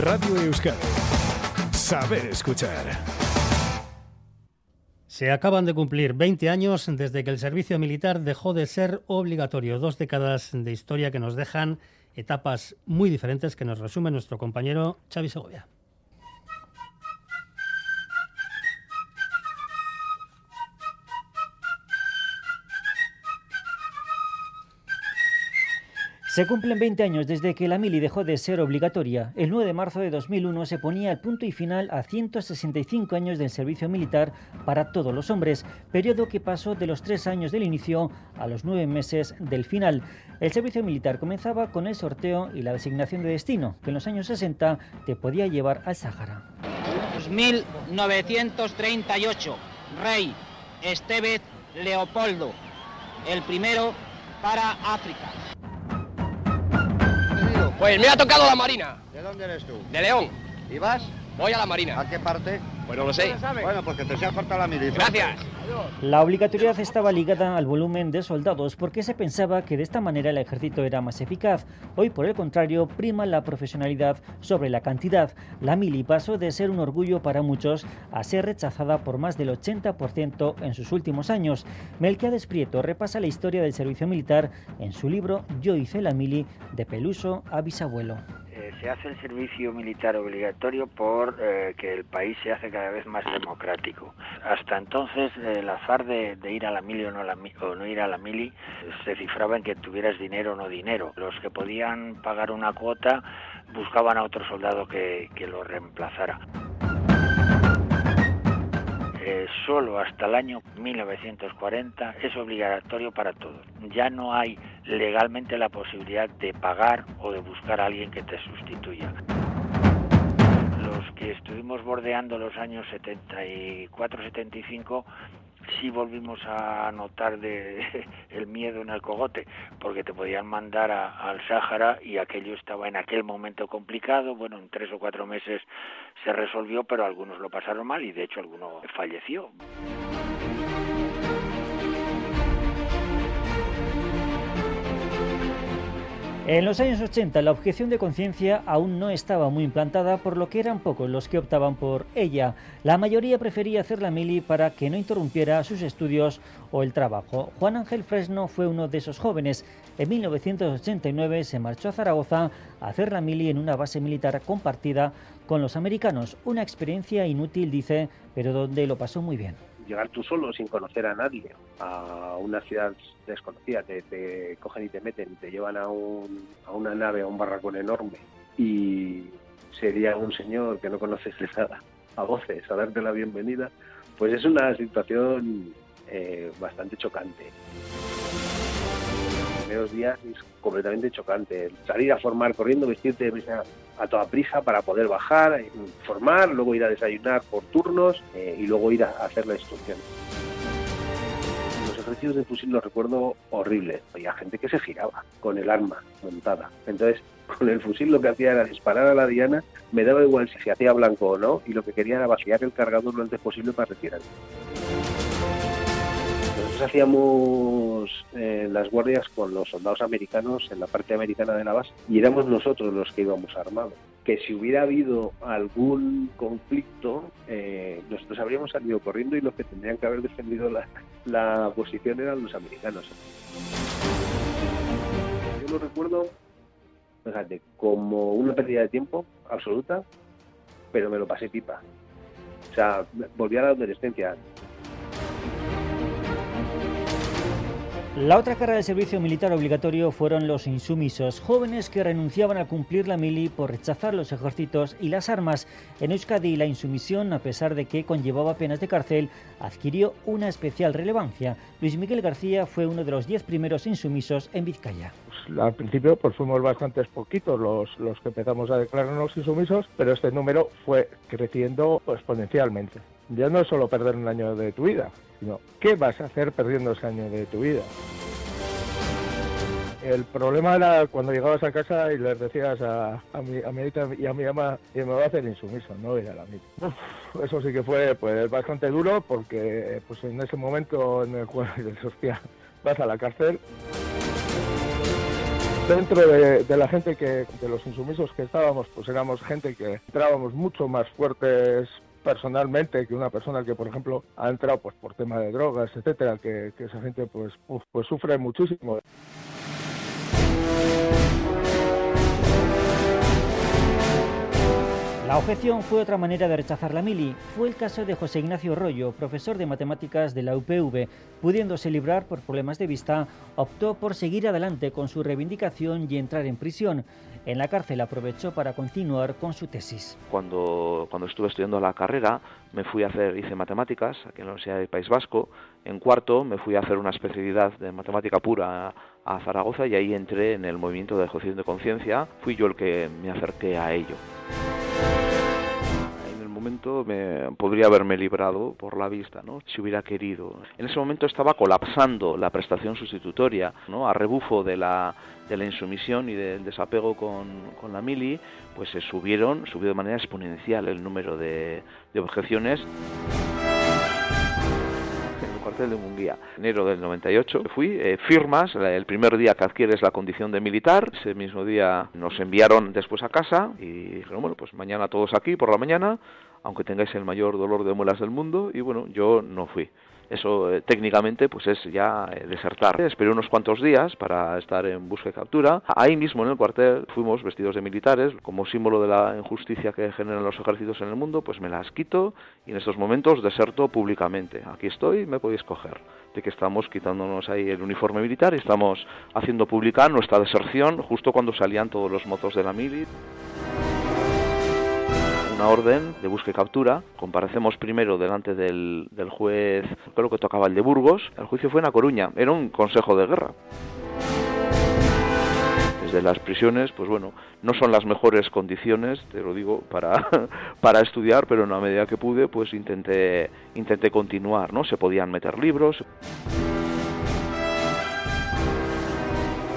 Radio Euskadi. Saber escuchar. Se acaban de cumplir 20 años desde que el servicio militar dejó de ser obligatorio. Dos décadas de historia que nos dejan etapas muy diferentes que nos resume nuestro compañero Xavi Segovia. Se cumplen 20 años desde que la mili dejó de ser obligatoria. El 9 de marzo de 2001 se ponía el punto y final a 165 años del servicio militar para todos los hombres, periodo que pasó de los tres años del inicio a los nueve meses del final. El servicio militar comenzaba con el sorteo y la designación de destino, que en los años 60 te podía llevar al Sáhara. 1938, Rey Estevez Leopoldo, el primero para África. Pues me ha tocado la Marina. ¿De dónde eres tú? De León. ¿Y vas? Voy a la Marina. ¿A qué parte? Pues no lo sé. Bueno, porque te se ha cortado la milicia. Gracias. La obligatoriedad estaba ligada al volumen de soldados porque se pensaba que de esta manera el ejército era más eficaz. Hoy, por el contrario, prima la profesionalidad sobre la cantidad. La mili pasó de ser un orgullo para muchos a ser rechazada por más del 80% en sus últimos años. Melquiades Prieto repasa la historia del servicio militar en su libro Yo hice la mili de Peluso a bisabuelo se hace el servicio militar obligatorio por eh, que el país se hace cada vez más democrático. Hasta entonces el azar de, ir a la mili o no, o no ir a la mili se cifraba en que tuvieras dinero o no dinero. Los que podían pagar una cuota buscaban a otro soldado que, que lo reemplazara. Eh, solo hasta el año 1940 es obligatorio para todos. Ya no hay legalmente la posibilidad de pagar o de buscar a alguien que te sustituya. Los que estuvimos bordeando los años 74-75 sí volvimos a notar de, el miedo en el cogote, porque te podían mandar al Sáhara y aquello estaba en aquel momento complicado. Bueno, en tres o cuatro meses se resolvió, pero algunos lo pasaron mal y de hecho alguno falleció. En los años 80 la objeción de conciencia aún no estaba muy implantada, por lo que eran pocos los que optaban por ella. La mayoría prefería hacer la mili para que no interrumpiera sus estudios o el trabajo. Juan Ángel Fresno fue uno de esos jóvenes. En 1989 se marchó a Zaragoza a hacer la mili en una base militar compartida con los americanos. Una experiencia inútil, dice, pero donde lo pasó muy bien llegar tú solo sin conocer a nadie a una ciudad desconocida, te, cogen y te meten te llevan a, un, a una nave, a un barracón enorme y sería un señor que no conoces de nada a voces a darte la bienvenida, pues es una situación eh, bastante chocante primeros días es completamente chocante. Salir a formar corriendo, vestirte a toda prisa para poder bajar, formar, luego ir a desayunar por turnos eh, y luego ir a hacer la instrucción. Los ejercicios de fusil los recuerdo horribles. Había gente que se giraba con el arma montada. Entonces, con el fusil lo que hacía era disparar a la diana, me daba igual si se hacía blanco o no, y lo que quería era vaciar el cargador lo antes posible para hacíamos eh, las guardias con los soldados americanos en la parte americana de la base y éramos nosotros los que íbamos armados. Que si hubiera habido algún conflicto, eh, nosotros habríamos salido corriendo y los que tendrían que haber defendido la, la posición eran los americanos. Yo lo recuerdo, fíjate, como una pérdida de tiempo absoluta, pero me lo pasé pipa. O sea, volví a la adolescencia. La otra cara del servicio militar obligatorio fueron los insumisos, jóvenes que renunciaban a cumplir la mili por rechazar los ejércitos y las armas. En Euskadi la insumisión, a pesar de que conllevaba penas de cárcel, adquirió una especial relevancia. Luis Miguel García fue uno de los diez primeros insumisos en Vizcaya. Pues, al principio pues fuimos bastantes poquitos los, los que empezamos a declararnos insumisos, pero este número fue creciendo exponencialmente. Ya no es solo perder un año de tu vida, sino qué vas a hacer perdiendo ese año de tu vida. El problema era cuando llegabas a casa y les decías a, a, mi, a mi y a mi mamá que me va a hacer insumiso, no ir a la misa. eso sí que fue pues bastante duro porque pues en ese momento en el cual hostia, vas a la cárcel. Dentro de, de, la gente que, de los insumisos que estábamos, pues éramos gente que entrábamos mucho más fuertes personalmente que una persona que por ejemplo ha entrado pues por tema de drogas etcétera que, que esa gente pues uf, pues sufre muchísimo La objeción fue otra manera de rechazar la mili. Fue el caso de José Ignacio Rollo, profesor de matemáticas de la UPV. Pudiéndose librar por problemas de vista, optó por seguir adelante con su reivindicación y entrar en prisión. En la cárcel aprovechó para continuar con su tesis. Cuando, cuando estuve estudiando la carrera, me fui a hacer, hice matemáticas aquí en la Universidad del País Vasco. En cuarto me fui a hacer una especialidad de matemática pura a Zaragoza y ahí entré en el movimiento de ejecución de conciencia. Fui yo el que me acerqué a ello momento me podría haberme librado por la vista, ¿no? Si hubiera querido. En ese momento estaba colapsando la prestación sustitutoria, ¿no? A rebufo de la de la insumisión y del desapego con, con la mili, pues se subieron, subió de manera exponencial el número de, de objeciones de Munguía. Enero del 98 fui, eh, firmas, el primer día que adquieres la condición de militar, ese mismo día nos enviaron después a casa y dijeron, bueno, pues mañana todos aquí por la mañana, aunque tengáis el mayor dolor de muelas del mundo, y bueno, yo no fui. Eso eh, técnicamente pues es ya eh, desertar. Esperé unos cuantos días para estar en busca y captura. Ahí mismo en el cuartel fuimos vestidos de militares, como símbolo de la injusticia que generan los ejércitos en el mundo, pues me las quito y en estos momentos deserto públicamente. Aquí estoy, me podéis coger. De que estamos quitándonos ahí el uniforme militar y estamos haciendo pública nuestra deserción justo cuando salían todos los mozos de la mili una orden de busca y captura. Comparecemos primero delante del, del juez, creo que tocaba el de Burgos. El juicio fue en A Coruña, era un consejo de guerra desde las prisiones, pues bueno, no son las mejores condiciones, te lo digo, para, para estudiar, pero en la medida que pude, pues intenté, intenté continuar, ¿no? Se podían meter libros.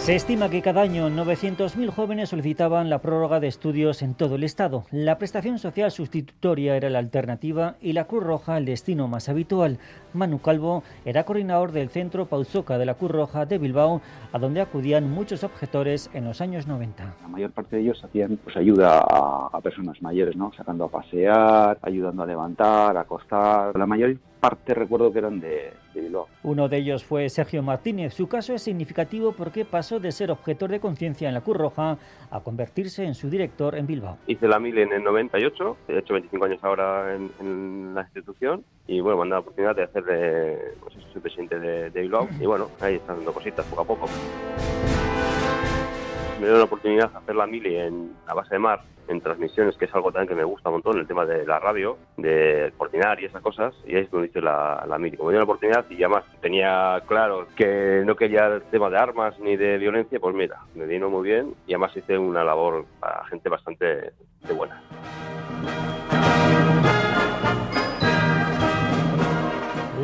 Se estima que cada año 900.000 jóvenes solicitaban la prórroga de estudios en todo el Estado. La prestación social sustitutoria era la alternativa y la Cruz Roja el destino más habitual. Manu Calvo era coordinador del Centro Pausoca de la Cruz Roja de Bilbao, a donde acudían muchos objetores en los años 90. La mayor parte de ellos hacían pues, ayuda a, a personas mayores, ¿no? sacando a pasear, ayudando a levantar, a acostar. La mayor parte recuerdo que eran de, de, Bilbao. Uno de ellos fue Sergio Martínez. Su caso es significativo porque pasó de ser objetor de conciencia en la Cruz Roja a convertirse en su director en Bilbao. Hice la mil en el 98, he hecho 25 años ahora en, en la institución y bueno, me han dado la oportunidad de hacer de, pues, soy presidente de, de Bilbao y bueno, ahí están dando cositas poco a poco me dio la oportunidad de hacer la mili en a base de mar, en transmisiones, que es algo también que me gusta un montón, el tema de la radio, de coordinar y esas cosas, y ahí es donde hice la, la mili. Como dio la oportunidad y además tenía claro que no quería el tema de armas ni de violencia, pues mira, me vino muy bien y además hice una labor para gente bastante de buena.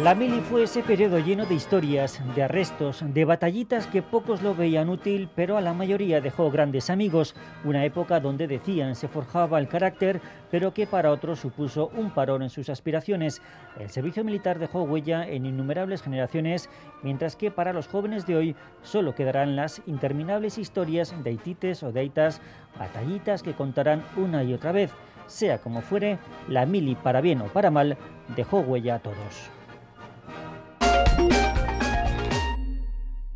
La mili fue ese periodo lleno de historias, de arrestos, de batallitas que pocos lo veían útil, pero a la mayoría dejó grandes amigos. Una época donde decían se forjaba el carácter, pero que para otros supuso un parón en sus aspiraciones. El servicio militar dejó huella en innumerables generaciones, mientras que para los jóvenes de hoy solo quedarán las interminables historias de haitites o de aitas, batallitas que contarán una y otra vez. Sea como fuere, la mili, para bien o para mal, dejó huella a todos.